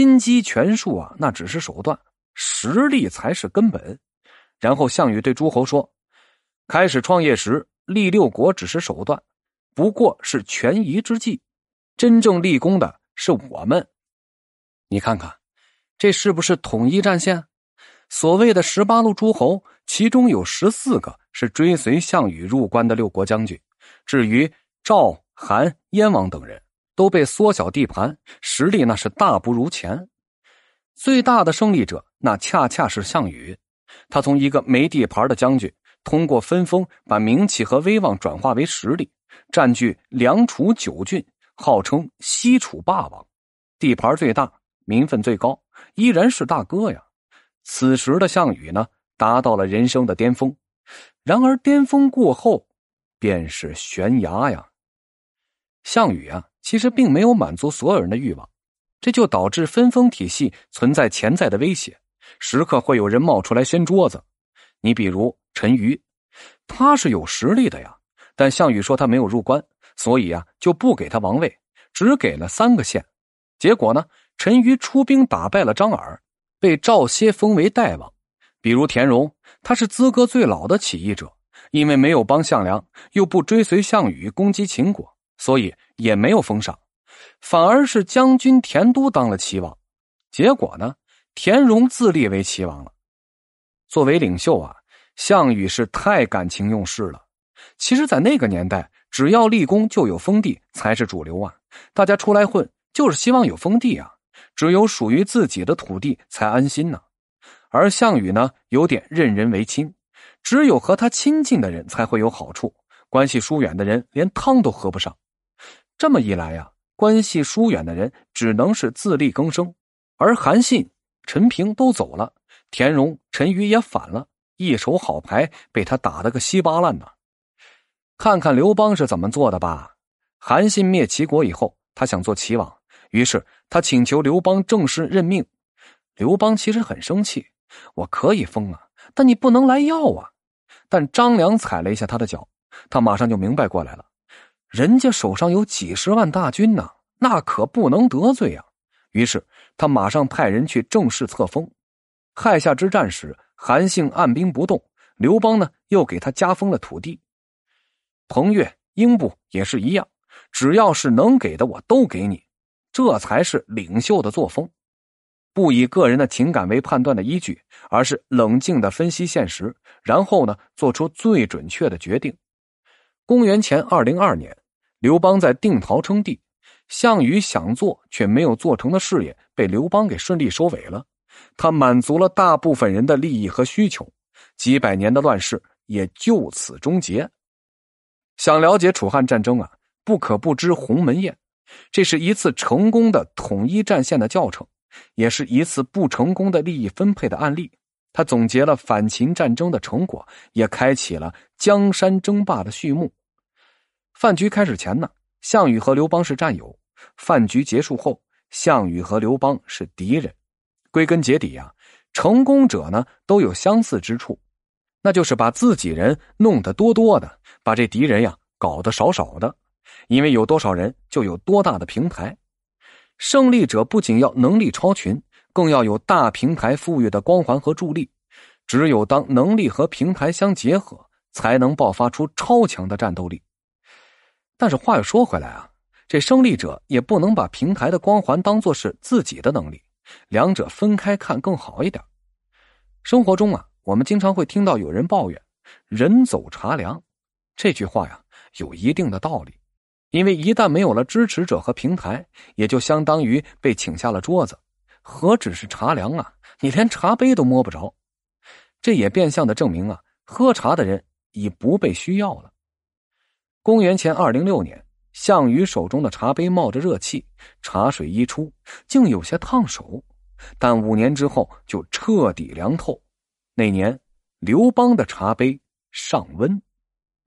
心机权术啊，那只是手段，实力才是根本。然后项羽对诸侯说：“开始创业时，立六国只是手段，不过是权宜之计。真正立功的是我们。你看看，这是不是统一战线？所谓的十八路诸侯，其中有十四个是追随项羽入关的六国将军。至于赵、韩、燕王等人，都被缩小地盘，实力那是大不如前。最大的胜利者，那恰恰是项羽。”他从一个没地盘的将军，通过分封，把名气和威望转化为实力，占据梁楚九郡，号称西楚霸王，地盘最大，名分最高，依然是大哥呀。此时的项羽呢，达到了人生的巅峰。然而巅峰过后，便是悬崖呀。项羽啊，其实并没有满足所有人的欲望，这就导致分封体系存在潜在的威胁。时刻会有人冒出来掀桌子，你比如陈馀，他是有实力的呀。但项羽说他没有入关，所以啊就不给他王位，只给了三个县。结果呢，陈馀出兵打败了张耳，被赵歇封为代王。比如田荣，他是资格最老的起义者，因为没有帮项梁，又不追随项羽攻击秦国，所以也没有封赏，反而是将军田都当了齐王。结果呢？田荣自立为齐王了。作为领袖啊，项羽是太感情用事了。其实，在那个年代，只要立功就有封地才是主流啊。大家出来混就是希望有封地啊，只有属于自己的土地才安心呢。而项羽呢，有点任人唯亲，只有和他亲近的人才会有好处，关系疏远的人连汤都喝不上。这么一来呀，关系疏远的人只能是自力更生，而韩信。陈平都走了，田荣、陈馀也反了，一手好牌被他打得个稀巴烂呢。看看刘邦是怎么做的吧。韩信灭齐国以后，他想做齐王，于是他请求刘邦正式任命。刘邦其实很生气，我可以封啊，但你不能来要啊。但张良踩了一下他的脚，他马上就明白过来了，人家手上有几十万大军呢，那可不能得罪呀。于是他马上派人去正式册封。垓下之战时，韩信按兵不动，刘邦呢又给他加封了土地。彭越、英布也是一样，只要是能给的，我都给你。这才是领袖的作风，不以个人的情感为判断的依据，而是冷静的分析现实，然后呢做出最准确的决定。公元前二零二年，刘邦在定陶称帝。项羽想做却没有做成的事业，被刘邦给顺利收尾了。他满足了大部分人的利益和需求，几百年的乱世也就此终结。想了解楚汉战争啊，不可不知鸿门宴。这是一次成功的统一战线的教程，也是一次不成功的利益分配的案例。他总结了反秦战争的成果，也开启了江山争霸的序幕。饭局开始前呢，项羽和刘邦是战友。饭局结束后，项羽和刘邦是敌人。归根结底呀，成功者呢都有相似之处，那就是把自己人弄得多多的，把这敌人呀搞得少少的。因为有多少人，就有多大的平台。胜利者不仅要能力超群，更要有大平台赋予的光环和助力。只有当能力和平台相结合，才能爆发出超强的战斗力。但是话又说回来啊。这胜利者也不能把平台的光环当做是自己的能力，两者分开看更好一点。生活中啊，我们经常会听到有人抱怨“人走茶凉”这句话呀，有一定的道理。因为一旦没有了支持者和平台，也就相当于被请下了桌子，何止是茶凉啊，你连茶杯都摸不着。这也变相的证明啊，喝茶的人已不被需要了。公元前二零六年。项羽手中的茶杯冒着热气，茶水一出，竟有些烫手，但五年之后就彻底凉透。那年，刘邦的茶杯尚温。